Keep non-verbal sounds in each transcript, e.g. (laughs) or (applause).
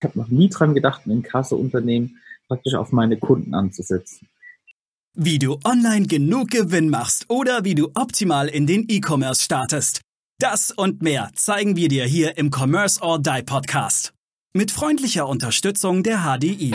Ich habe noch nie dran gedacht, ein Inkasso-Unternehmen praktisch auf meine Kunden anzusetzen. Wie du online genug Gewinn machst oder wie du optimal in den E-Commerce startest. Das und mehr zeigen wir dir hier im Commerce or Die Podcast. Mit freundlicher Unterstützung der HDI.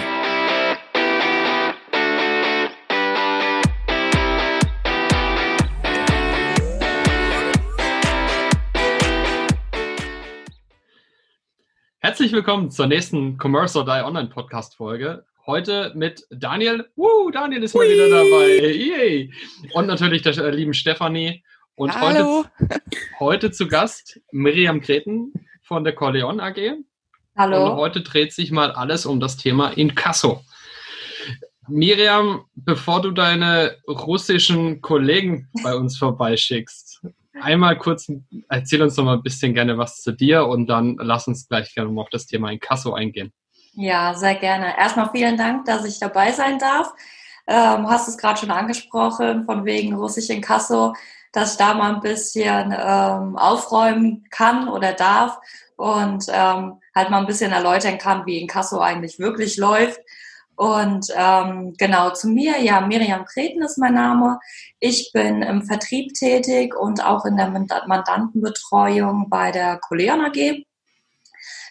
Herzlich willkommen zur nächsten Commerce or Die Online Podcast Folge. Heute mit Daniel. Woo, Daniel ist mal Hui. wieder dabei. Yay. Und natürlich der äh, lieben Stefanie. Und Hallo. Heute, heute zu Gast Miriam Kreten von der Corleon AG. Hallo. Und heute dreht sich mal alles um das Thema Inkasso. Miriam, bevor du deine russischen Kollegen bei uns vorbeischickst, einmal kurz, erzähl uns noch mal ein bisschen gerne was zu dir und dann lass uns gleich gerne mal auf das Thema Inkasso eingehen. Ja, sehr gerne. Erstmal vielen Dank, dass ich dabei sein darf. Ähm, hast es gerade schon angesprochen, von wegen russisch Inkasso, dass ich da mal ein bisschen ähm, aufräumen kann oder darf und ähm, halt mal ein bisschen erläutern kann, wie Inkasso eigentlich wirklich läuft. Und ähm, genau zu mir, ja, Miriam Kreten ist mein Name. Ich bin im Vertrieb tätig und auch in der Mandantenbetreuung bei der Coleon AG.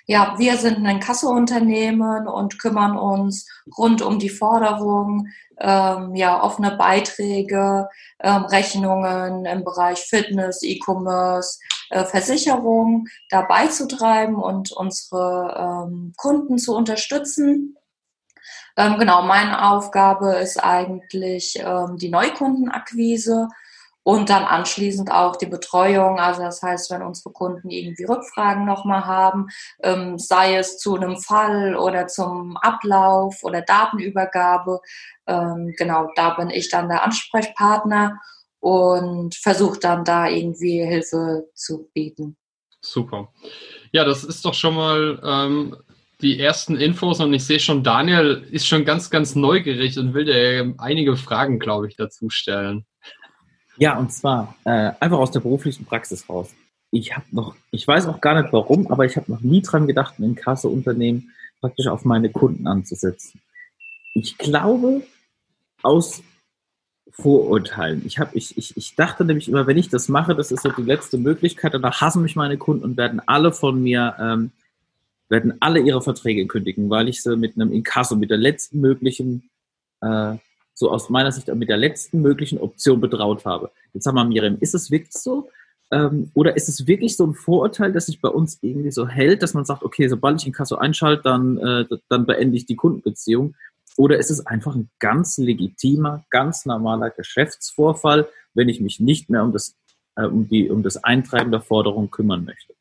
Ja, wir sind ein Kasseunternehmen und kümmern uns rund um die Forderung, ähm, ja, offene Beiträge, ähm, Rechnungen im Bereich Fitness, E-Commerce, äh, Versicherung zu treiben und unsere ähm, Kunden zu unterstützen. Ähm, genau, meine Aufgabe ist eigentlich ähm, die Neukundenakquise und dann anschließend auch die Betreuung. Also das heißt, wenn unsere Kunden irgendwie Rückfragen nochmal haben, ähm, sei es zu einem Fall oder zum Ablauf oder Datenübergabe, ähm, genau, da bin ich dann der Ansprechpartner und versuche dann da irgendwie Hilfe zu bieten. Super. Ja, das ist doch schon mal ähm, die ersten Infos und ich sehe schon, Daniel ist schon ganz, ganz neugierig und will dir einige Fragen, glaube ich, dazu stellen. Ja, und zwar äh, einfach aus der beruflichen Praxis raus. Ich habe noch, ich weiß auch gar nicht warum, aber ich habe noch nie dran gedacht, ein Inkasso-Unternehmen praktisch auf meine Kunden anzusetzen. Ich glaube, aus Vorurteilen. Ich, hab, ich, ich, ich dachte nämlich immer, wenn ich das mache, das ist so die letzte Möglichkeit, und da hassen mich meine Kunden und werden alle von mir ähm, werden alle ihre Verträge kündigen, weil ich sie mit einem Inkasso, mit der letzten möglichen, äh, so aus meiner Sicht mit der letzten möglichen Option betraut habe. Jetzt sag mal, Miriam, ist es wirklich so? Ähm, oder ist es wirklich so ein Vorurteil, dass sich bei uns irgendwie so hält, dass man sagt, okay, sobald ich Inkasso einschalte, dann, äh, dann beende ich die Kundenbeziehung? Oder ist es einfach ein ganz legitimer, ganz normaler Geschäftsvorfall, wenn ich mich nicht mehr um das, äh, um die, um das Eintreiben der Forderung kümmern möchte?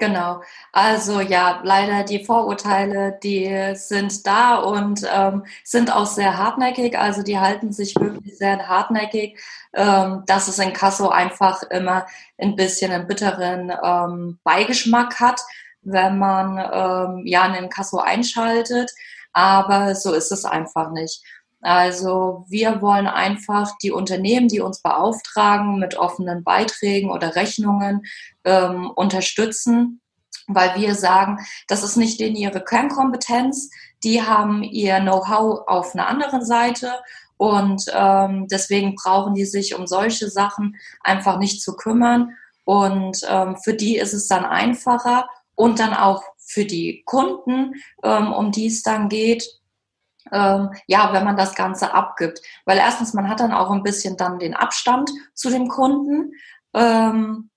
Genau. Also ja, leider die Vorurteile, die sind da und ähm, sind auch sehr hartnäckig. Also die halten sich wirklich sehr hartnäckig, ähm, dass es in Kasso einfach immer ein bisschen einen bitteren ähm, Beigeschmack hat, wenn man ähm, ja einen Kasso einschaltet. Aber so ist es einfach nicht. Also wir wollen einfach die Unternehmen, die uns beauftragen mit offenen Beiträgen oder Rechnungen ähm, unterstützen, weil wir sagen, das ist nicht in ihre Kernkompetenz. Die haben ihr Know-how auf einer anderen Seite und ähm, deswegen brauchen die sich um solche Sachen einfach nicht zu kümmern. Und ähm, für die ist es dann einfacher und dann auch für die Kunden, ähm, um die es dann geht, ähm, ja, wenn man das Ganze abgibt. Weil erstens, man hat dann auch ein bisschen dann den Abstand zu dem Kunden ähm,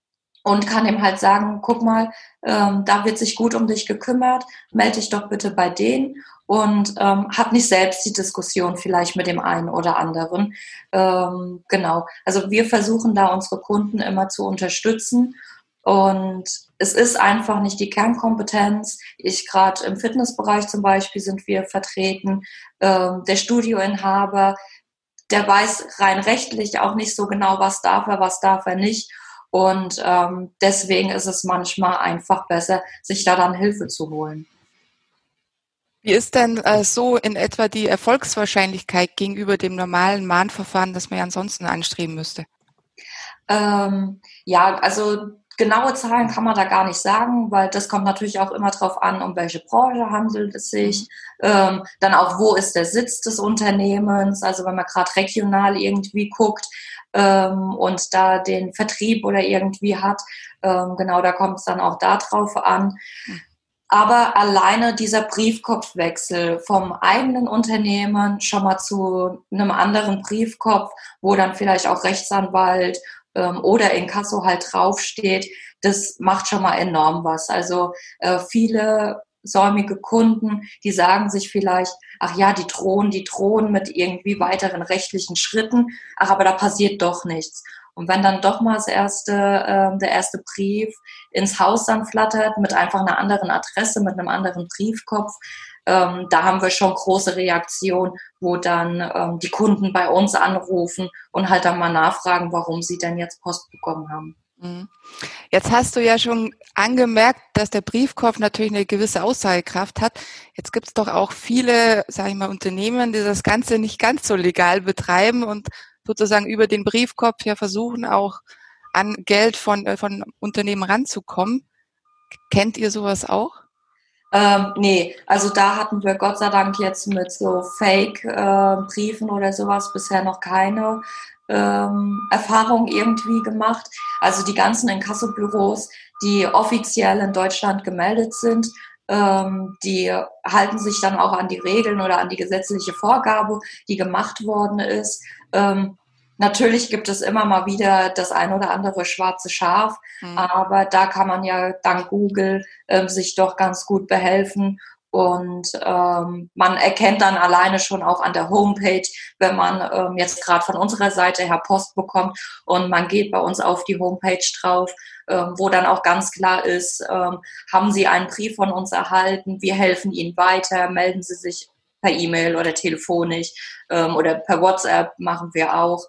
und kann ihm halt sagen, guck mal, ähm, da wird sich gut um dich gekümmert, melde dich doch bitte bei denen und ähm, hat nicht selbst die Diskussion vielleicht mit dem einen oder anderen. Ähm, genau. Also wir versuchen da unsere Kunden immer zu unterstützen und es ist einfach nicht die Kernkompetenz. Ich gerade im Fitnessbereich zum Beispiel sind wir vertreten. Ähm, der Studioinhaber, der weiß rein rechtlich auch nicht so genau, was darf er, was darf er nicht. Und ähm, deswegen ist es manchmal einfach besser, sich da dann Hilfe zu holen. Wie ist denn äh, so in etwa die Erfolgswahrscheinlichkeit gegenüber dem normalen Mahnverfahren, das man ja ansonsten anstreben müsste? Ähm, ja, also genaue Zahlen kann man da gar nicht sagen, weil das kommt natürlich auch immer darauf an, um welche Branche handelt es sich. Ähm, dann auch, wo ist der Sitz des Unternehmens? Also wenn man gerade regional irgendwie guckt ähm, und da den Vertrieb oder irgendwie hat, ähm, genau, da kommt es dann auch darauf an. Aber alleine dieser Briefkopfwechsel vom eigenen Unternehmen schon mal zu einem anderen Briefkopf, wo dann vielleicht auch Rechtsanwalt ähm, oder Inkasso halt draufsteht, das macht schon mal enorm was. Also äh, viele säumige Kunden, die sagen sich vielleicht, ach ja, die drohen, die drohen mit irgendwie weiteren rechtlichen Schritten, ach, aber da passiert doch nichts. Und wenn dann doch mal das erste, äh, der erste Brief ins Haus dann flattert mit einfach einer anderen Adresse, mit einem anderen Briefkopf, ähm, da haben wir schon große Reaktionen, wo dann ähm, die Kunden bei uns anrufen und halt dann mal nachfragen, warum sie denn jetzt Post bekommen haben. Mhm. Jetzt hast du ja schon angemerkt, dass der Briefkopf natürlich eine gewisse Aussagekraft hat. Jetzt gibt es doch auch viele, sage ich mal, Unternehmen, die das Ganze nicht ganz so legal betreiben und sozusagen über den Briefkopf ja versuchen auch an Geld von, äh, von Unternehmen ranzukommen. Kennt ihr sowas auch? Ähm, nee, also da hatten wir Gott sei Dank jetzt mit so Fake-Briefen äh, oder sowas bisher noch keine ähm, Erfahrung irgendwie gemacht. Also die ganzen Inkassobüros, die offiziell in Deutschland gemeldet sind, ähm, die halten sich dann auch an die Regeln oder an die gesetzliche Vorgabe, die gemacht worden ist. Ähm, Natürlich gibt es immer mal wieder das ein oder andere schwarze Schaf, mhm. aber da kann man ja dank Google ähm, sich doch ganz gut behelfen. Und ähm, man erkennt dann alleine schon auch an der Homepage, wenn man ähm, jetzt gerade von unserer Seite her Post bekommt und man geht bei uns auf die Homepage drauf, ähm, wo dann auch ganz klar ist, ähm, haben Sie einen Brief von uns erhalten, wir helfen Ihnen weiter, melden Sie sich per E-Mail oder telefonisch ähm, oder per WhatsApp machen wir auch.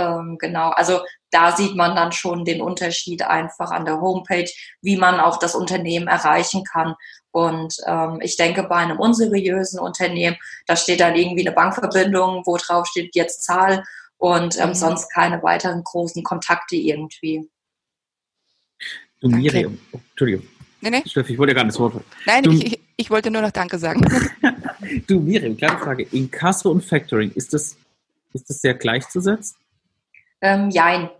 Ähm, genau, also da sieht man dann schon den Unterschied einfach an der Homepage, wie man auch das Unternehmen erreichen kann. Und ähm, ich denke, bei einem unseriösen Unternehmen, da steht dann irgendwie eine Bankverbindung, wo drauf steht, jetzt zahl und ähm, mhm. sonst keine weiteren großen Kontakte irgendwie. Du, Miriam, oh, Entschuldigung. Nee, nee. Steffi, ich wollte ja gar nicht das Wort. Nein, du, ich, ich wollte nur noch Danke sagen. (laughs) du, Miriam, kleine Frage. Inkasso und Factoring, ist das, ist das sehr gleichzusetzen? Ähm, jein.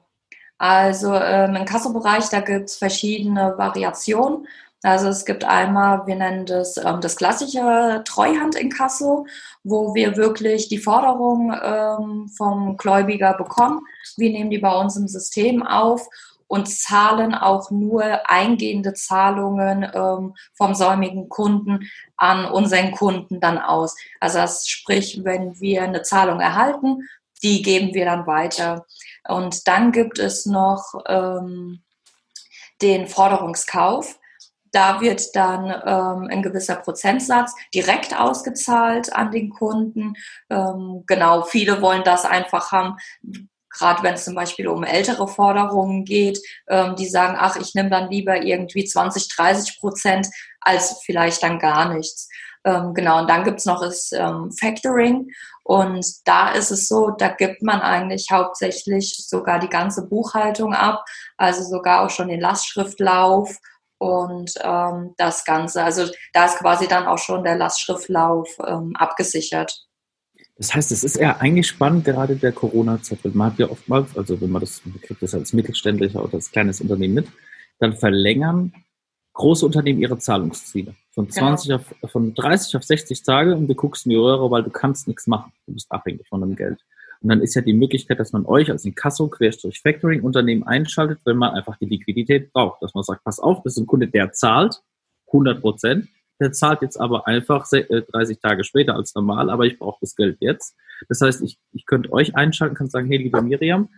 Also ähm, im Kassobereich, da gibt es verschiedene Variationen. Also es gibt einmal, wir nennen das ähm, das klassische Treuhand in Kasso, wo wir wirklich die Forderung ähm, vom Gläubiger bekommen. Wir nehmen die bei uns im System auf und zahlen auch nur eingehende Zahlungen ähm, vom säumigen Kunden an unseren Kunden dann aus. Also das sprich, wenn wir eine Zahlung erhalten, die geben wir dann weiter. Und dann gibt es noch ähm, den Forderungskauf. Da wird dann ähm, ein gewisser Prozentsatz direkt ausgezahlt an den Kunden. Ähm, genau, viele wollen das einfach haben, gerade wenn es zum Beispiel um ältere Forderungen geht, ähm, die sagen, ach, ich nehme dann lieber irgendwie 20, 30 Prozent als vielleicht dann gar nichts. Ähm, genau, und dann gibt's noch das ähm, Factoring. Und da ist es so, da gibt man eigentlich hauptsächlich sogar die ganze Buchhaltung ab, also sogar auch schon den Lastschriftlauf und ähm, das Ganze. Also da ist quasi dann auch schon der Lastschriftlauf ähm, abgesichert. Das heißt, es ist eher spannend, gerade der Corona-Zeit, man hat ja oftmals, also wenn man das, kriegt das als mittelständlicher oder als kleines Unternehmen mit, dann verlängern große Unternehmen ihre Zahlungsziele. Von 20 genau. auf, von 30 auf 60 Tage und du guckst in die Röhre, weil du kannst nichts machen. Du bist abhängig von dem Geld. Und dann ist ja die Möglichkeit, dass man euch als Inkasso-Factoring-Unternehmen einschaltet, wenn man einfach die Liquidität braucht. Dass man sagt, pass auf, das ist ein Kunde, der zahlt 100 Prozent. Der zahlt jetzt aber einfach 30 äh, Tage später als normal, aber ich brauche das Geld jetzt. Das heißt, ich, ich könnte euch einschalten, kann sagen, hey, liebe Miriam,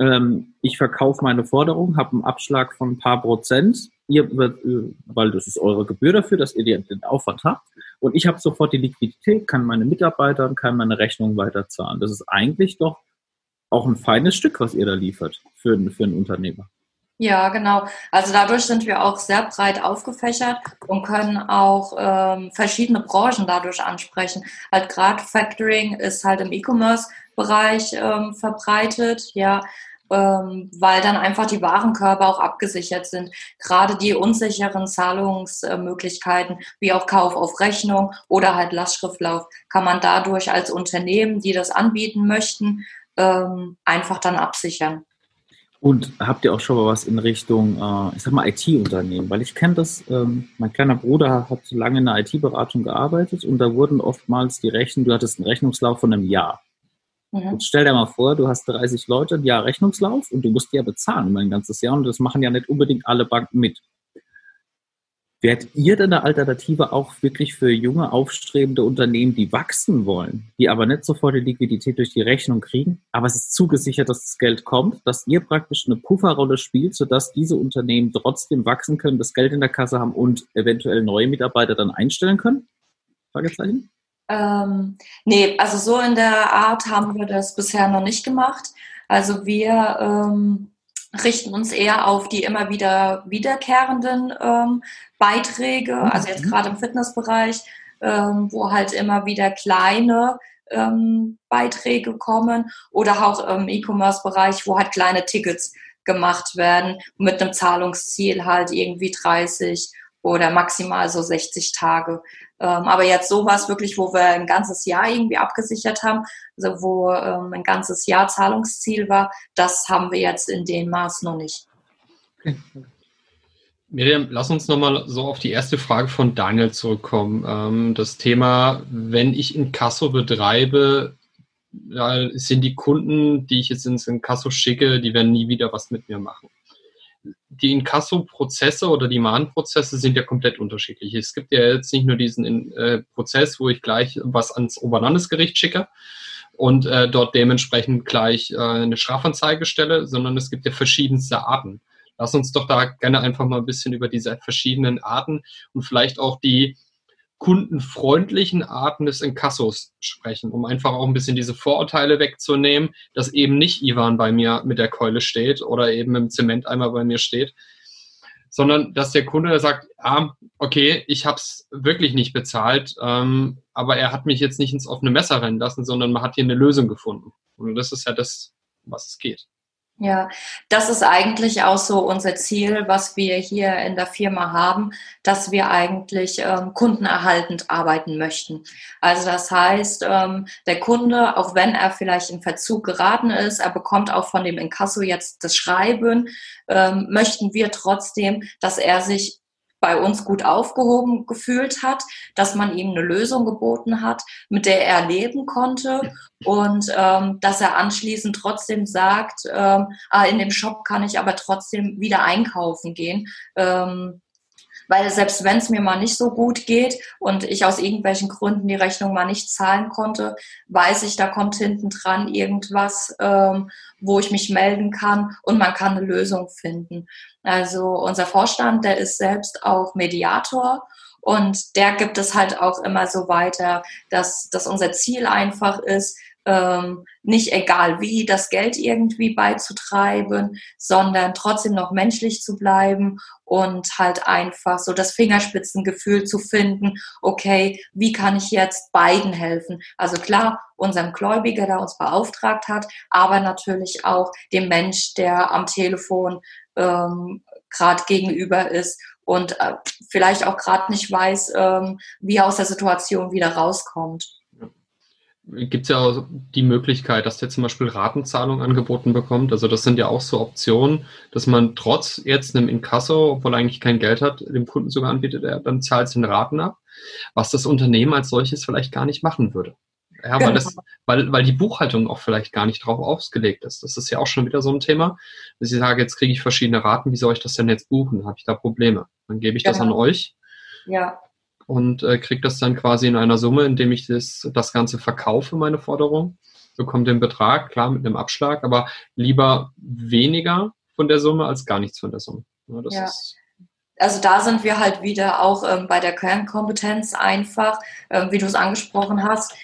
ähm, ich verkaufe meine Forderung, habe einen Abschlag von ein paar Prozent, ihr, weil das ist eure Gebühr dafür, dass ihr den Aufwand habt. Und ich habe sofort die Liquidität, kann meine Mitarbeiter, kann meine Rechnung weiterzahlen. Das ist eigentlich doch auch ein feines Stück, was ihr da liefert für, für einen Unternehmer. Ja, genau. Also dadurch sind wir auch sehr breit aufgefächert und können auch ähm, verschiedene Branchen dadurch ansprechen. Halt gerade Factoring ist halt im E-Commerce-Bereich ähm, verbreitet, ja. ähm, weil dann einfach die Warenkörper auch abgesichert sind. Gerade die unsicheren Zahlungsmöglichkeiten, wie auch Kauf auf Rechnung oder halt Lastschriftlauf, kann man dadurch als Unternehmen, die das anbieten möchten, ähm, einfach dann absichern. Und habt ihr auch schon mal was in Richtung, äh, ich sag mal, IT-Unternehmen? Weil ich kenne das, ähm, mein kleiner Bruder hat lange in der IT-Beratung gearbeitet und da wurden oftmals die Rechnungen, du hattest einen Rechnungslauf von einem Jahr. Mhm. Stell dir mal vor, du hast 30 Leute, ein Jahr Rechnungslauf und du musst die ja bezahlen über ein ganzes Jahr und das machen ja nicht unbedingt alle Banken mit. Wärt ihr denn eine Alternative auch wirklich für junge, aufstrebende Unternehmen, die wachsen wollen, die aber nicht sofort die Liquidität durch die Rechnung kriegen, aber es ist zugesichert, dass das Geld kommt, dass ihr praktisch eine Pufferrolle spielt, sodass diese Unternehmen trotzdem wachsen können, das Geld in der Kasse haben und eventuell neue Mitarbeiter dann einstellen können? Fragezeichen? Ähm, nee, also so in der Art haben wir das bisher noch nicht gemacht. Also wir ähm, richten uns eher auf die immer wieder wiederkehrenden ähm, Beiträge, mhm. also jetzt gerade im Fitnessbereich, ähm, wo halt immer wieder kleine ähm, Beiträge kommen oder auch im E-Commerce-Bereich, wo halt kleine Tickets gemacht werden mit einem Zahlungsziel halt irgendwie 30 oder maximal so 60 Tage. Ähm, aber jetzt sowas wirklich, wo wir ein ganzes Jahr irgendwie abgesichert haben, also wo ähm, ein ganzes Jahr Zahlungsziel war, das haben wir jetzt in dem Maß noch nicht. Miriam, lass uns nochmal so auf die erste Frage von Daniel zurückkommen. Ähm, das Thema, wenn ich in Kasso betreibe, sind die Kunden, die ich jetzt ins Inkasso schicke, die werden nie wieder was mit mir machen die Inkasso-Prozesse oder die Mahnprozesse sind ja komplett unterschiedlich. Es gibt ja jetzt nicht nur diesen äh, Prozess, wo ich gleich was ans Oberlandesgericht schicke und äh, dort dementsprechend gleich äh, eine Strafanzeige stelle, sondern es gibt ja verschiedenste Arten. Lass uns doch da gerne einfach mal ein bisschen über diese verschiedenen Arten und vielleicht auch die kundenfreundlichen Arten des Inkassos sprechen, um einfach auch ein bisschen diese Vorurteile wegzunehmen, dass eben nicht Ivan bei mir mit der Keule steht oder eben im Zementeimer bei mir steht, sondern dass der Kunde sagt, ah, okay, ich habe es wirklich nicht bezahlt, ähm, aber er hat mich jetzt nicht ins offene Messer rennen lassen, sondern man hat hier eine Lösung gefunden. Und das ist ja das, was es geht. Ja, das ist eigentlich auch so unser Ziel, was wir hier in der Firma haben, dass wir eigentlich ähm, kundenerhaltend arbeiten möchten. Also das heißt, ähm, der Kunde, auch wenn er vielleicht in Verzug geraten ist, er bekommt auch von dem Inkasso jetzt das Schreiben, ähm, möchten wir trotzdem, dass er sich bei uns gut aufgehoben gefühlt hat, dass man ihm eine Lösung geboten hat, mit der er leben konnte und ähm, dass er anschließend trotzdem sagt, ähm, ah, in dem Shop kann ich aber trotzdem wieder einkaufen gehen. Ähm, weil selbst wenn es mir mal nicht so gut geht und ich aus irgendwelchen Gründen die Rechnung mal nicht zahlen konnte, weiß ich, da kommt hinten dran irgendwas, ähm, wo ich mich melden kann und man kann eine Lösung finden. Also unser Vorstand, der ist selbst auch Mediator und der gibt es halt auch immer so weiter, dass, dass unser Ziel einfach ist, ähm, nicht egal wie das Geld irgendwie beizutreiben, sondern trotzdem noch menschlich zu bleiben und halt einfach so das Fingerspitzengefühl zu finden, okay, wie kann ich jetzt beiden helfen? Also klar, unserem Gläubiger, der uns beauftragt hat, aber natürlich auch dem Mensch, der am Telefon ähm, gerade gegenüber ist und äh, vielleicht auch gerade nicht weiß, ähm, wie er aus der Situation wieder rauskommt gibt es ja auch die Möglichkeit, dass der zum Beispiel Ratenzahlung angeboten bekommt. Also das sind ja auch so Optionen, dass man trotz jetzt einem Inkasso, obwohl er eigentlich kein Geld hat, dem Kunden sogar anbietet, er dann zahlt es in Raten ab, was das Unternehmen als solches vielleicht gar nicht machen würde. Ja, weil, das, genau. weil, weil die Buchhaltung auch vielleicht gar nicht drauf ausgelegt ist. Das ist ja auch schon wieder so ein Thema. Dass ich sage, jetzt kriege ich verschiedene Raten, wie soll ich das denn jetzt buchen? Habe ich da Probleme? Dann gebe ich das an genau. euch. Ja und äh, kriege das dann quasi in einer Summe, indem ich das, das Ganze verkaufe, meine Forderung, bekomme den Betrag, klar mit einem Abschlag, aber lieber weniger von der Summe als gar nichts von der Summe. Ja, ja. also da sind wir halt wieder auch ähm, bei der Kernkompetenz einfach, ähm, wie du es angesprochen hast.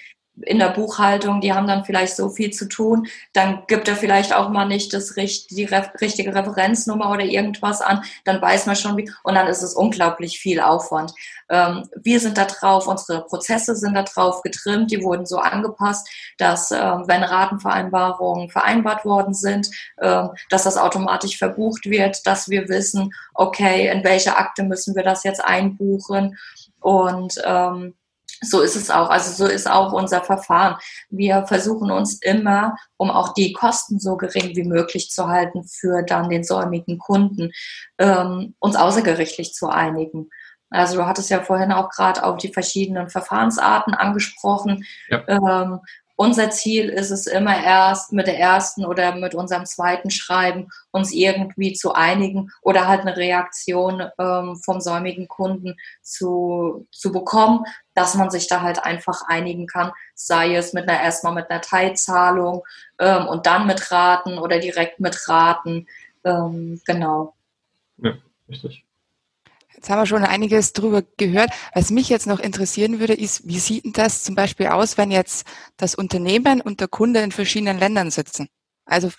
In der Buchhaltung, die haben dann vielleicht so viel zu tun, dann gibt er vielleicht auch mal nicht das, die richtige Referenznummer oder irgendwas an, dann weiß man schon wie, und dann ist es unglaublich viel Aufwand. Ähm, wir sind da drauf, unsere Prozesse sind da drauf getrimmt, die wurden so angepasst, dass ähm, wenn Ratenvereinbarungen vereinbart worden sind, ähm, dass das automatisch verbucht wird, dass wir wissen, okay, in welche Akte müssen wir das jetzt einbuchen und ähm, so ist es auch. Also so ist auch unser Verfahren. Wir versuchen uns immer, um auch die Kosten so gering wie möglich zu halten für dann den säumigen Kunden, ähm, uns außergerichtlich zu einigen. Also du hattest ja vorhin auch gerade auf die verschiedenen Verfahrensarten angesprochen. Ja. Ähm, unser Ziel ist es immer erst mit der ersten oder mit unserem zweiten Schreiben uns irgendwie zu einigen oder halt eine Reaktion ähm, vom säumigen Kunden zu, zu bekommen, dass man sich da halt einfach einigen kann, sei es mit einer erstmal mit einer Teilzahlung ähm, und dann mit Raten oder direkt mit Raten. Ähm, genau. Ja, richtig. Jetzt haben wir schon einiges drüber gehört. Was mich jetzt noch interessieren würde, ist, wie sieht denn das zum Beispiel aus, wenn jetzt das Unternehmen und der Kunde in verschiedenen Ländern sitzen? Also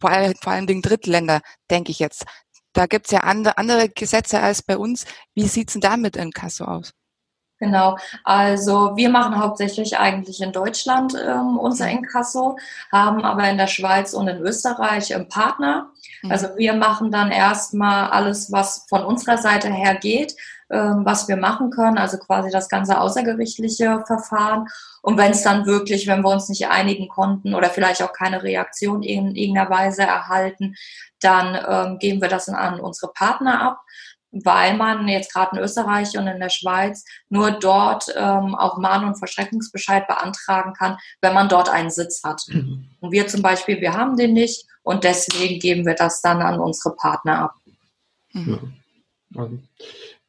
vor, allem, vor allen Dingen Drittländer, denke ich jetzt. Da gibt es ja andere, andere Gesetze als bei uns. Wie sieht's denn da mit Inkasso aus? Genau, also wir machen hauptsächlich eigentlich in Deutschland ähm, unser mhm. Inkasso, haben aber in der Schweiz und in Österreich einen Partner. Mhm. Also wir machen dann erstmal alles, was von unserer Seite her geht, ähm, was wir machen können, also quasi das ganze außergerichtliche Verfahren. Und wenn es dann wirklich, wenn wir uns nicht einigen konnten oder vielleicht auch keine Reaktion in irgendeiner Weise erhalten, dann ähm, geben wir das an unsere Partner ab weil man jetzt gerade in Österreich und in der Schweiz nur dort ähm, auch Mahn- und Verschreckungsbescheid beantragen kann, wenn man dort einen Sitz hat. Mhm. Und wir zum Beispiel, wir haben den nicht und deswegen geben wir das dann an unsere Partner ab. Mhm. Ja. Also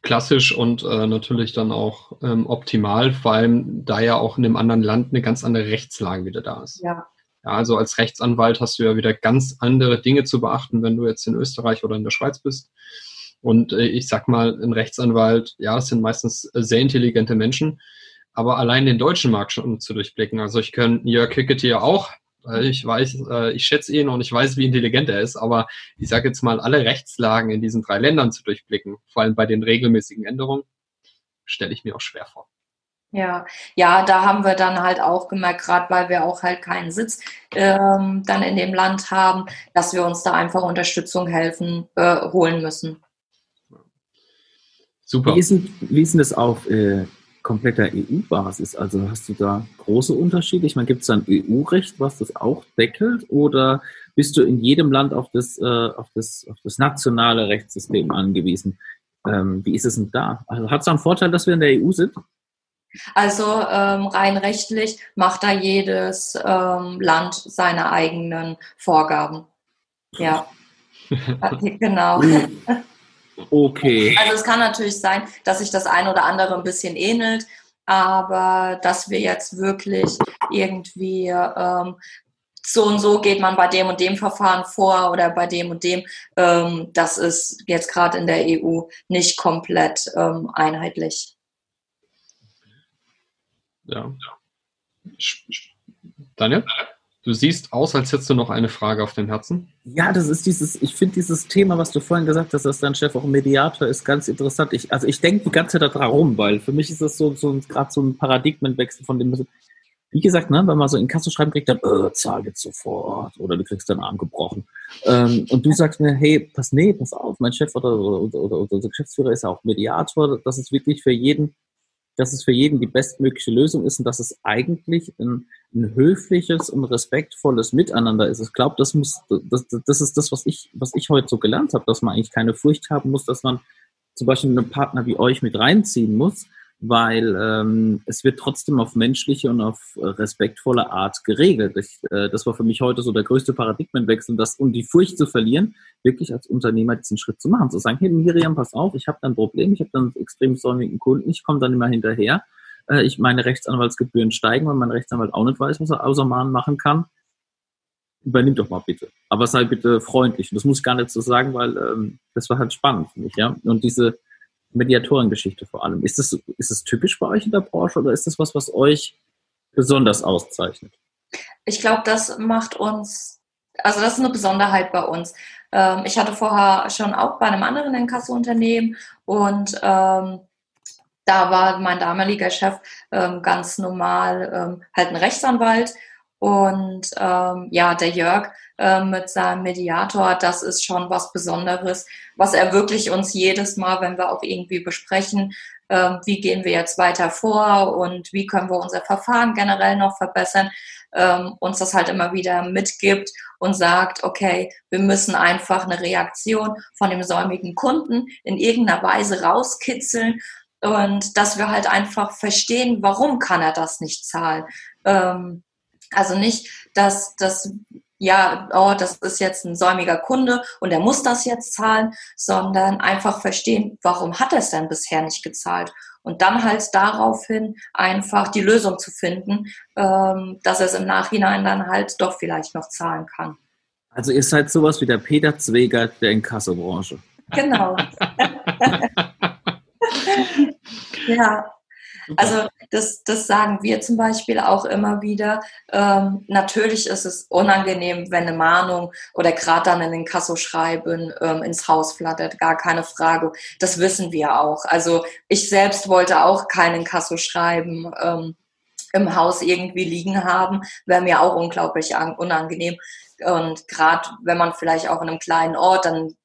klassisch und äh, natürlich dann auch ähm, optimal, vor allem da ja auch in einem anderen Land eine ganz andere Rechtslage wieder da ist. Ja. Ja, also als Rechtsanwalt hast du ja wieder ganz andere Dinge zu beachten, wenn du jetzt in Österreich oder in der Schweiz bist. Und äh, ich sag mal, ein Rechtsanwalt, ja, es sind meistens sehr intelligente Menschen, aber allein den deutschen Markt schon zu durchblicken. Also ich kann Jörg Hicketier auch, weil ich weiß, äh, ich schätze ihn und ich weiß, wie intelligent er ist, aber ich sage jetzt mal, alle Rechtslagen in diesen drei Ländern zu durchblicken, vor allem bei den regelmäßigen Änderungen, stelle ich mir auch schwer vor. Ja, ja, da haben wir dann halt auch gemerkt, gerade weil wir auch halt keinen Sitz ähm, dann in dem Land haben, dass wir uns da einfach Unterstützung helfen äh, holen müssen. Super. Wie ist, denn, wie ist denn das auf äh, kompletter EU-Basis? Also hast du da große Unterschiede? Ich meine, gibt es da ein EU-Recht, was das auch deckelt? Oder bist du in jedem Land auf das, äh, auf das, auf das nationale Rechtssystem angewiesen? Ähm, wie ist es denn da? Also hat es da einen Vorteil, dass wir in der EU sind? Also ähm, rein rechtlich macht da jedes ähm, Land seine eigenen Vorgaben. Ja, (laughs) genau. Okay. Also es kann natürlich sein, dass sich das ein oder andere ein bisschen ähnelt, aber dass wir jetzt wirklich irgendwie ähm, so und so geht man bei dem und dem Verfahren vor oder bei dem und dem, ähm, das ist jetzt gerade in der EU nicht komplett ähm, einheitlich. Ja. Daniel? Du siehst aus, als hättest du noch eine Frage auf dem Herzen. Ja, das ist dieses, ich finde dieses Thema, was du vorhin gesagt hast, dass dein Chef auch ein Mediator ist, ganz interessant. Ich, also ich denke die ganze Zeit darum, weil für mich ist das so, so gerade so ein Paradigmenwechsel von dem, wie gesagt, ne, wenn man so in Kasse schreiben kriegt, dann, äh, zahl jetzt sofort oder du kriegst deinen Arm gebrochen. Ähm, und du sagst mir, hey, pass, nee, pass auf, mein Chef oder, oder, oder, oder unser Geschäftsführer ist auch Mediator, das ist wirklich für jeden dass es für jeden die bestmögliche Lösung ist und dass es eigentlich ein, ein höfliches und respektvolles Miteinander ist. Ich glaube, das muss, das, das ist das, was ich, was ich heute so gelernt habe, dass man eigentlich keine Furcht haben muss, dass man zum Beispiel einen Partner wie euch mit reinziehen muss, weil ähm, es wird trotzdem auf menschliche und auf respektvolle Art geregelt. Ich, äh, das war für mich heute so der größte Paradigmenwechsel, das um die Furcht zu verlieren, wirklich als Unternehmer diesen Schritt zu machen, zu sagen, hey Miriam, pass auf, ich habe da ein Problem, ich habe dann einen extrem säumigen Kunden, ich komme dann immer hinterher, äh, ich meine Rechtsanwaltsgebühren steigen, weil mein Rechtsanwalt auch nicht weiß, was er außer Mahnen machen kann. Übernimm doch mal bitte. Aber sei bitte freundlich. Und das muss ich gar nicht so sagen, weil ähm, das war halt spannend für mich, ja. Und diese Mediatorengeschichte vor allem. Ist das, ist das typisch bei euch in der Branche oder ist das was, was euch besonders auszeichnet? Ich glaube, das macht uns, also das ist eine Besonderheit bei uns. Ähm, ich hatte vorher schon auch bei einem anderen Inkasso-Unternehmen und ähm, da war mein damaliger Chef ähm, ganz normal ähm, halt ein Rechtsanwalt und ähm, ja, der Jörg äh, mit seinem Mediator, das ist schon was Besonderes, was er wirklich uns jedes Mal, wenn wir auch irgendwie besprechen, äh, wie gehen wir jetzt weiter vor und wie können wir unser Verfahren generell noch verbessern, ähm, uns das halt immer wieder mitgibt und sagt, okay, wir müssen einfach eine Reaktion von dem säumigen Kunden in irgendeiner Weise rauskitzeln und dass wir halt einfach verstehen, warum kann er das nicht zahlen. Ähm, also nicht, dass das ja, oh, das ist jetzt ein säumiger Kunde und er muss das jetzt zahlen, sondern einfach verstehen, warum hat er es denn bisher nicht gezahlt? Und dann halt daraufhin einfach die Lösung zu finden, ähm, dass er es im Nachhinein dann halt doch vielleicht noch zahlen kann. Also ihr seid sowas wie der Peter Zwegert der Inkassobranche. Genau. (laughs) (laughs) ja, also das, das sagen wir zum Beispiel auch immer wieder. Ähm, natürlich ist es unangenehm, wenn eine Mahnung oder gerade dann in den Kassoschreiben ähm, ins Haus flattert, gar keine Frage. Das wissen wir auch. Also ich selbst wollte auch keinen Kassoschreiben ähm, im Haus irgendwie liegen haben, wäre mir auch unglaublich unangenehm. Und gerade wenn man vielleicht auch in einem kleinen Ort, dann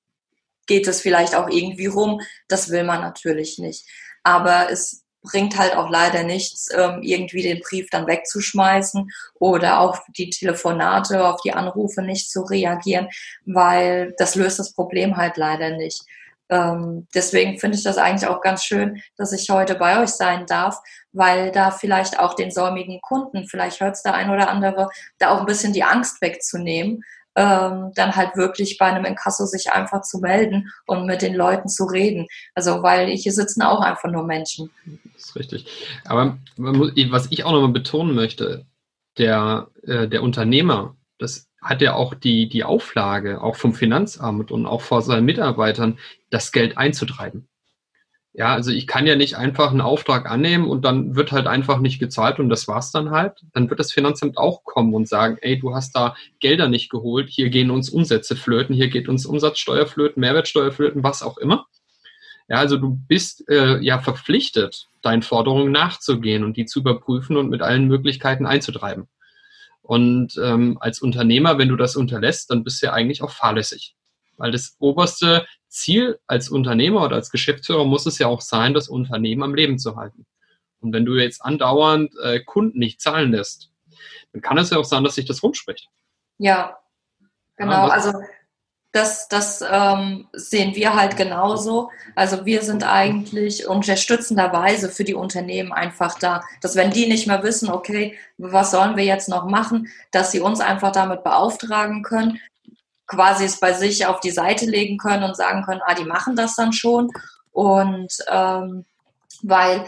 geht es vielleicht auch irgendwie rum. Das will man natürlich nicht. Aber es bringt halt auch leider nichts, ähm, irgendwie den Brief dann wegzuschmeißen oder auf die Telefonate, auf die Anrufe nicht zu reagieren, weil das löst das Problem halt leider nicht. Ähm, deswegen finde ich das eigentlich auch ganz schön, dass ich heute bei euch sein darf, weil da vielleicht auch den säumigen Kunden, vielleicht hört es der ein oder andere, da auch ein bisschen die Angst wegzunehmen, ähm, dann halt wirklich bei einem Inkasso sich einfach zu melden und mit den Leuten zu reden. Also, weil hier sitzen auch einfach nur Menschen. Das ist richtig. Aber was ich auch nochmal betonen möchte, der, äh, der Unternehmer, das hat ja auch die, die Auflage, auch vom Finanzamt und auch vor seinen Mitarbeitern, das Geld einzutreiben. Ja, also ich kann ja nicht einfach einen Auftrag annehmen und dann wird halt einfach nicht gezahlt und das war's dann halt. Dann wird das Finanzamt auch kommen und sagen, ey, du hast da Gelder nicht geholt, hier gehen uns Umsätze flöten, hier geht uns Umsatzsteuer flöten, Mehrwertsteuer flöten, was auch immer. Ja, also du bist äh, ja verpflichtet, deinen Forderungen nachzugehen und die zu überprüfen und mit allen Möglichkeiten einzutreiben. Und ähm, als Unternehmer, wenn du das unterlässt, dann bist du ja eigentlich auch fahrlässig. Weil das oberste Ziel als Unternehmer oder als Geschäftsführer muss es ja auch sein, das Unternehmen am Leben zu halten. Und wenn du jetzt andauernd äh, Kunden nicht zahlen lässt, dann kann es ja auch sein, dass sich das rumspricht. Ja, genau. Ja, also das, das ähm, sehen wir halt genauso. Also wir sind eigentlich unterstützenderweise für die Unternehmen einfach da, dass wenn die nicht mehr wissen, okay, was sollen wir jetzt noch machen, dass sie uns einfach damit beauftragen können, quasi es bei sich auf die Seite legen können und sagen können, ah, die machen das dann schon. Und ähm, weil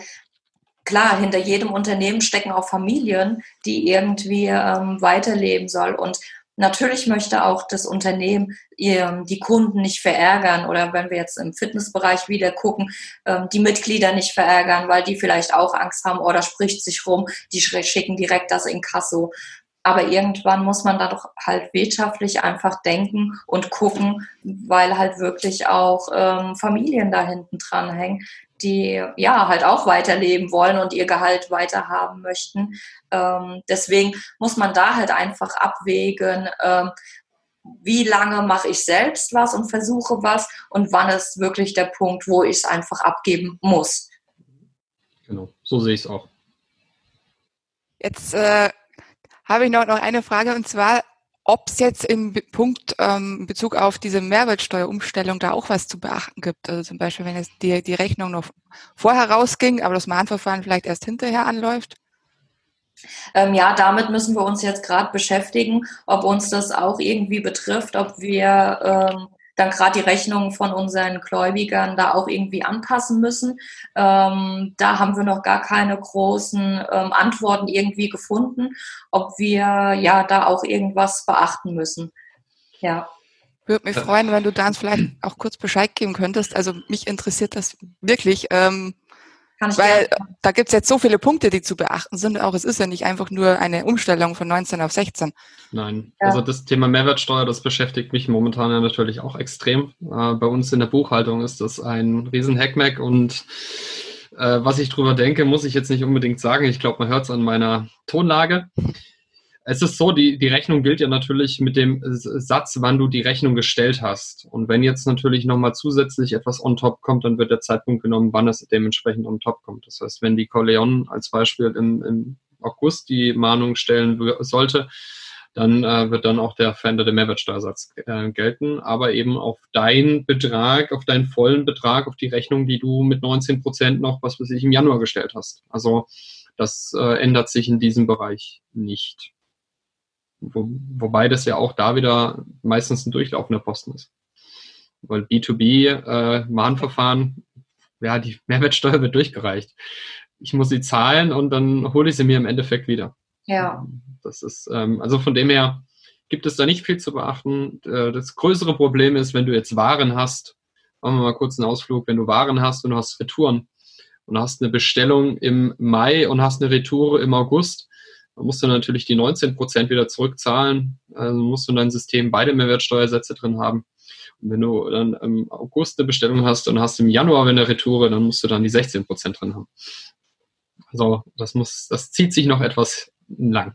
klar, hinter jedem Unternehmen stecken auch Familien, die irgendwie ähm, weiterleben soll. Und natürlich möchte auch das Unternehmen ihr, die Kunden nicht verärgern oder wenn wir jetzt im Fitnessbereich wieder gucken, ähm, die Mitglieder nicht verärgern, weil die vielleicht auch Angst haben oder spricht sich rum, die schicken direkt das in Kasso. Aber irgendwann muss man da doch halt wirtschaftlich einfach denken und gucken, weil halt wirklich auch ähm, Familien da hinten dran hängen, die ja halt auch weiterleben wollen und ihr Gehalt weiterhaben möchten. Ähm, deswegen muss man da halt einfach abwägen, ähm, wie lange mache ich selbst was und versuche was und wann ist wirklich der Punkt, wo ich es einfach abgeben muss. Genau, so sehe ich es auch. Jetzt äh, habe ich noch, noch eine Frage und zwar, ob es jetzt im Punkt ähm, Bezug auf diese Mehrwertsteuerumstellung da auch was zu beachten gibt. Also zum Beispiel, wenn jetzt die, die Rechnung noch vorher rausging, aber das Mahnverfahren vielleicht erst hinterher anläuft. Ähm, ja, damit müssen wir uns jetzt gerade beschäftigen, ob uns das auch irgendwie betrifft, ob wir ähm, dann gerade die Rechnungen von unseren Gläubigern da auch irgendwie anpassen müssen. Ähm, da haben wir noch gar keine großen ähm, Antworten irgendwie gefunden, ob wir ja da auch irgendwas beachten müssen. Ja. Würde mich freuen, wenn du da uns vielleicht auch kurz Bescheid geben könntest. Also mich interessiert das wirklich. Ähm, Kann ich Weil gerne. da gibt es jetzt so viele Punkte, die zu beachten sind. Auch es ist ja nicht einfach nur eine Umstellung von 19 auf 16. Nein, ja. also das Thema Mehrwertsteuer, das beschäftigt mich momentan ja natürlich auch extrem. Äh, bei uns in der Buchhaltung ist das ein riesen Hackmack und äh, was ich drüber denke, muss ich jetzt nicht unbedingt sagen. Ich glaube, man hört es an meiner Tonlage. Es ist so, die, die Rechnung gilt ja natürlich mit dem Satz, wann du die Rechnung gestellt hast. Und wenn jetzt natürlich nochmal zusätzlich etwas on top kommt, dann wird der Zeitpunkt genommen, wann es dementsprechend on top kommt. Das heißt, wenn die Corleone als Beispiel im, im August die Mahnung stellen sollte, dann äh, wird dann auch der veränderte Mehrwertsteuersatz äh, gelten, aber eben auf deinen Betrag, auf deinen vollen Betrag, auf die Rechnung, die du mit 19 Prozent noch, was weiß ich, im Januar gestellt hast. Also das äh, ändert sich in diesem Bereich nicht. Wo, wobei das ja auch da wieder meistens ein durchlaufender Posten ist. Weil B2B-Mahnverfahren, äh, ja, die Mehrwertsteuer wird durchgereicht. Ich muss sie zahlen und dann hole ich sie mir im Endeffekt wieder. Ja. Das ist, ähm, also von dem her gibt es da nicht viel zu beachten. Äh, das größere Problem ist, wenn du jetzt Waren hast, machen wir mal kurz einen Ausflug, wenn du Waren hast und du hast Retouren und hast eine Bestellung im Mai und hast eine Retour im August, musst du natürlich die 19 Prozent wieder zurückzahlen. Also musst du in dein System beide Mehrwertsteuersätze drin haben. Und wenn du dann im August eine Bestellung hast und hast im Januar eine Retour, dann musst du dann die 16 Prozent drin haben. Also das muss, das zieht sich noch etwas lang.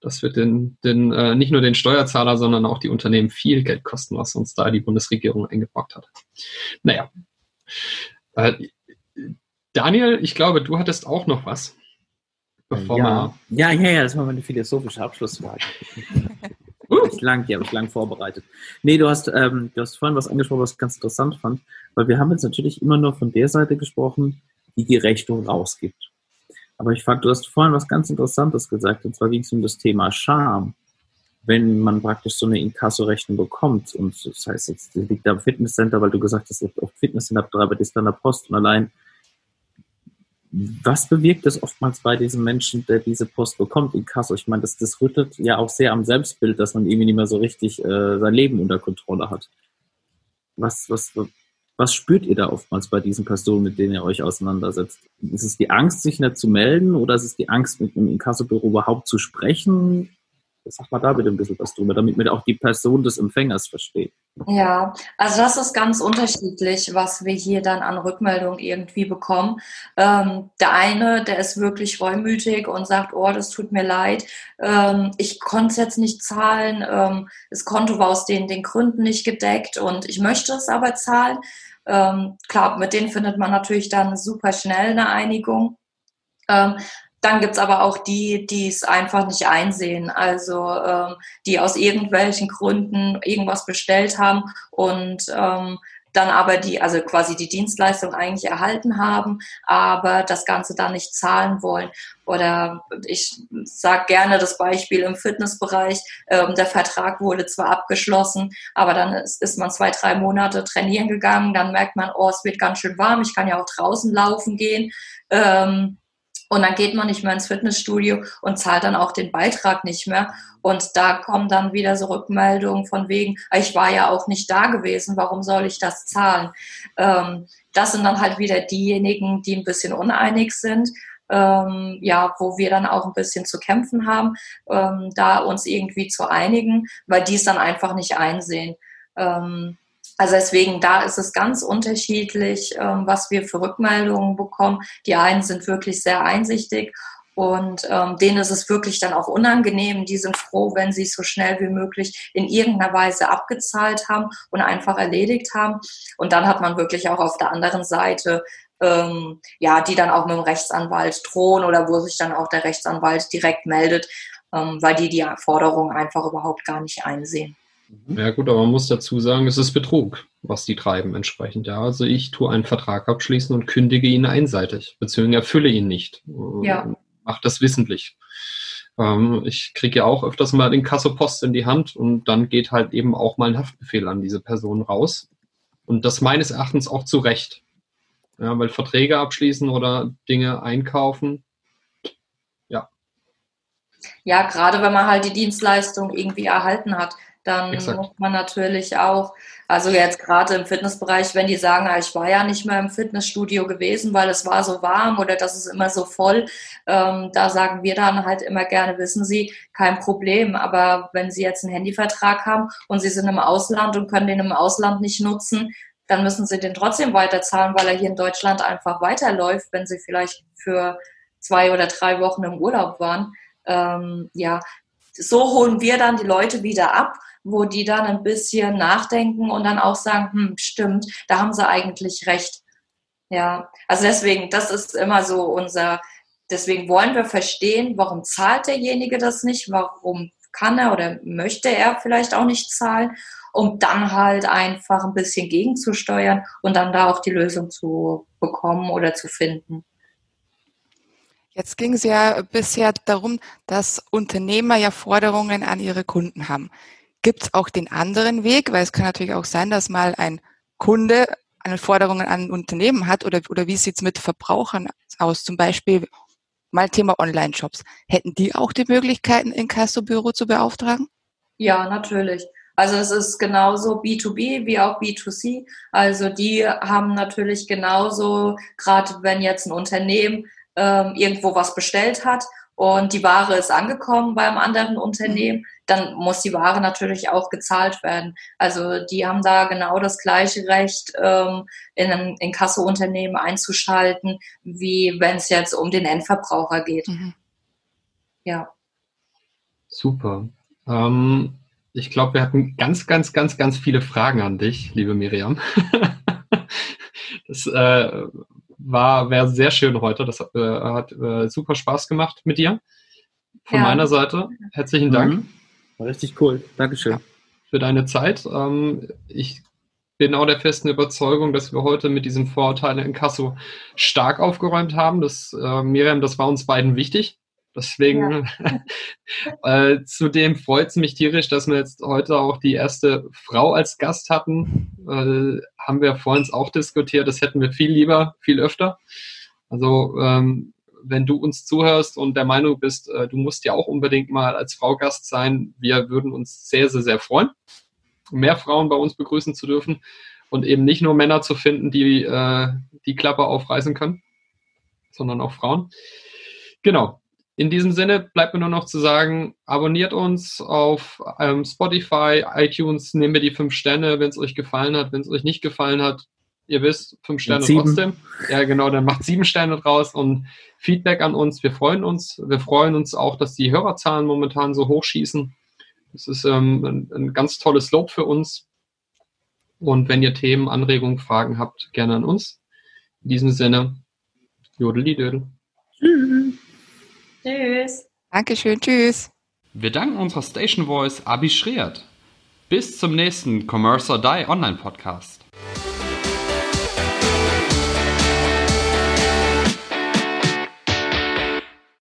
Das wird den, den, äh, nicht nur den Steuerzahler, sondern auch die Unternehmen viel Geld kosten, was uns da die Bundesregierung eingebrockt hat. Naja. Äh, Daniel, ich glaube, du hattest auch noch was. Bevor ja. ja, ja, ja, das war meine philosophische Abschlussfrage. (laughs) ich lang, die habe ich lang vorbereitet. Nee, du hast, ähm, du hast vorhin was angesprochen, was ich ganz interessant fand, weil wir haben jetzt natürlich immer nur von der Seite gesprochen, die die Rechnung rausgibt. Aber ich fand, du hast vorhin was ganz Interessantes gesagt, und zwar ging es um das Thema Scham. Wenn man praktisch so eine Inkasso-Rechnung bekommt, und das heißt jetzt, die liegt da im Fitnesscenter, weil du gesagt hast, oft Fitnesscenter betreibt, die ist dann der Post und allein was bewirkt es oftmals bei diesem Menschen, der diese Post bekommt in Kasso? Ich meine, das, das rüttelt ja auch sehr am Selbstbild, dass man irgendwie nicht mehr so richtig äh, sein Leben unter Kontrolle hat. Was, was, was spürt ihr da oftmals bei diesen Personen, mit denen ihr euch auseinandersetzt? Ist es die Angst, sich nicht zu melden oder ist es die Angst, mit einem Inkassobüro überhaupt zu sprechen? Sag mal da bitte ein bisschen was drüber, damit man auch die Person des Empfängers versteht. Ja, also das ist ganz unterschiedlich, was wir hier dann an Rückmeldungen irgendwie bekommen. Ähm, der eine, der ist wirklich reumütig und sagt, oh, das tut mir leid, ähm, ich konnte es jetzt nicht zahlen, ähm, das Konto war aus den, den Gründen nicht gedeckt und ich möchte es aber zahlen. Ähm, klar, mit denen findet man natürlich dann super schnell eine Einigung. Dann gibt's aber auch die, die es einfach nicht einsehen, also ähm, die aus irgendwelchen Gründen irgendwas bestellt haben und ähm, dann aber die, also quasi die Dienstleistung eigentlich erhalten haben, aber das Ganze dann nicht zahlen wollen. Oder ich sage gerne das Beispiel im Fitnessbereich, ähm, der Vertrag wurde zwar abgeschlossen, aber dann ist, ist man zwei, drei Monate trainieren gegangen, dann merkt man, oh, es wird ganz schön warm, ich kann ja auch draußen laufen gehen. Ähm, und dann geht man nicht mehr ins Fitnessstudio und zahlt dann auch den Beitrag nicht mehr. Und da kommen dann wieder so Rückmeldungen von wegen, ah, ich war ja auch nicht da gewesen, warum soll ich das zahlen? Ähm, das sind dann halt wieder diejenigen, die ein bisschen uneinig sind. Ähm, ja, wo wir dann auch ein bisschen zu kämpfen haben, ähm, da uns irgendwie zu einigen, weil die es dann einfach nicht einsehen. Ähm, also deswegen, da ist es ganz unterschiedlich, ähm, was wir für Rückmeldungen bekommen. Die einen sind wirklich sehr einsichtig und ähm, denen ist es wirklich dann auch unangenehm. Die sind froh, wenn sie es so schnell wie möglich in irgendeiner Weise abgezahlt haben und einfach erledigt haben. Und dann hat man wirklich auch auf der anderen Seite ähm, ja, die dann auch mit dem Rechtsanwalt drohen oder wo sich dann auch der Rechtsanwalt direkt meldet, ähm, weil die die Forderung einfach überhaupt gar nicht einsehen. Mhm. Ja gut, aber man muss dazu sagen, es ist Betrug, was die treiben entsprechend. Ja, also ich tue einen Vertrag abschließen und kündige ihn einseitig, beziehungsweise erfülle ihn nicht. Ja. Mach das wissentlich. Ähm, ich kriege ja auch öfters mal den Kassopost in die Hand und dann geht halt eben auch mal ein Haftbefehl an diese Person raus. Und das meines Erachtens auch zu Recht. Ja, weil Verträge abschließen oder Dinge einkaufen, ja, gerade wenn man halt die Dienstleistung irgendwie erhalten hat, dann Exakt. muss man natürlich auch, also jetzt gerade im Fitnessbereich, wenn die sagen, ah, ich war ja nicht mehr im Fitnessstudio gewesen, weil es war so warm oder das ist immer so voll, ähm, da sagen wir dann halt immer gerne, wissen Sie, kein Problem. Aber wenn Sie jetzt einen Handyvertrag haben und Sie sind im Ausland und können den im Ausland nicht nutzen, dann müssen Sie den trotzdem weiterzahlen, weil er hier in Deutschland einfach weiterläuft, wenn Sie vielleicht für zwei oder drei Wochen im Urlaub waren. Ähm, ja, so holen wir dann die Leute wieder ab wo die dann ein bisschen nachdenken und dann auch sagen, hm, stimmt, da haben sie eigentlich recht. Ja, also deswegen, das ist immer so unser, deswegen wollen wir verstehen, warum zahlt derjenige das nicht, warum kann er oder möchte er vielleicht auch nicht zahlen, um dann halt einfach ein bisschen gegenzusteuern und dann da auch die Lösung zu bekommen oder zu finden. Jetzt ging es ja bisher darum, dass Unternehmer ja Forderungen an ihre Kunden haben. Gibt es auch den anderen Weg? Weil es kann natürlich auch sein, dass mal ein Kunde eine Forderung an ein Unternehmen hat oder, oder wie sieht es mit Verbrauchern aus? Zum Beispiel mal Thema Online-Shops. Hätten die auch die Möglichkeiten, ein Kassobüro zu beauftragen? Ja, natürlich. Also es ist genauso B2B wie auch B2C. Also die haben natürlich genauso, gerade wenn jetzt ein Unternehmen ähm, irgendwo was bestellt hat und die Ware ist angekommen beim anderen Unternehmen, dann muss die Ware natürlich auch gezahlt werden. Also die haben da genau das gleiche Recht, ähm, in ein Inkassounternehmen einzuschalten, wie wenn es jetzt um den Endverbraucher geht. Mhm. Ja. Super. Ähm, ich glaube, wir hatten ganz, ganz, ganz, ganz viele Fragen an dich, liebe Miriam. (laughs) das äh, war, wäre sehr schön heute. Das äh, hat äh, super Spaß gemacht mit dir. Von ja. meiner Seite herzlichen Dank. Mhm. War richtig cool. Dankeschön. Für deine Zeit. Ähm, ich bin auch der festen Überzeugung, dass wir heute mit diesem Vorurteil in Kasso stark aufgeräumt haben. Das, äh, Miriam, das war uns beiden wichtig. Deswegen, ja. (laughs) äh, zudem freut es mich tierisch, dass wir jetzt heute auch die erste Frau als Gast hatten. Äh, haben wir vorhin auch diskutiert, das hätten wir viel lieber, viel öfter. Also, ähm, wenn du uns zuhörst und der Meinung bist, äh, du musst ja auch unbedingt mal als Frau Gast sein, wir würden uns sehr, sehr, sehr freuen, mehr Frauen bei uns begrüßen zu dürfen und eben nicht nur Männer zu finden, die äh, die Klappe aufreißen können, sondern auch Frauen. Genau, in diesem Sinne bleibt mir nur noch zu sagen, abonniert uns auf ähm, Spotify, iTunes, nehmt mir die fünf Sterne, wenn es euch gefallen hat. Wenn es euch nicht gefallen hat, ihr wisst, fünf Sterne trotzdem. Ja, genau, dann macht sieben Sterne draus und Feedback an uns. Wir freuen uns. Wir freuen uns auch, dass die Hörerzahlen momentan so hoch schießen. Das ist ähm, ein, ein ganz tolles Lob für uns. Und wenn ihr Themen, Anregungen, Fragen habt, gerne an uns. In diesem Sinne, Jodeli-Dödel. Tschüss. Tschüss. Dankeschön, tschüss. Wir danken unserer Station Voice Abi Schreert. Bis zum nächsten Commerce or Die Online Podcast.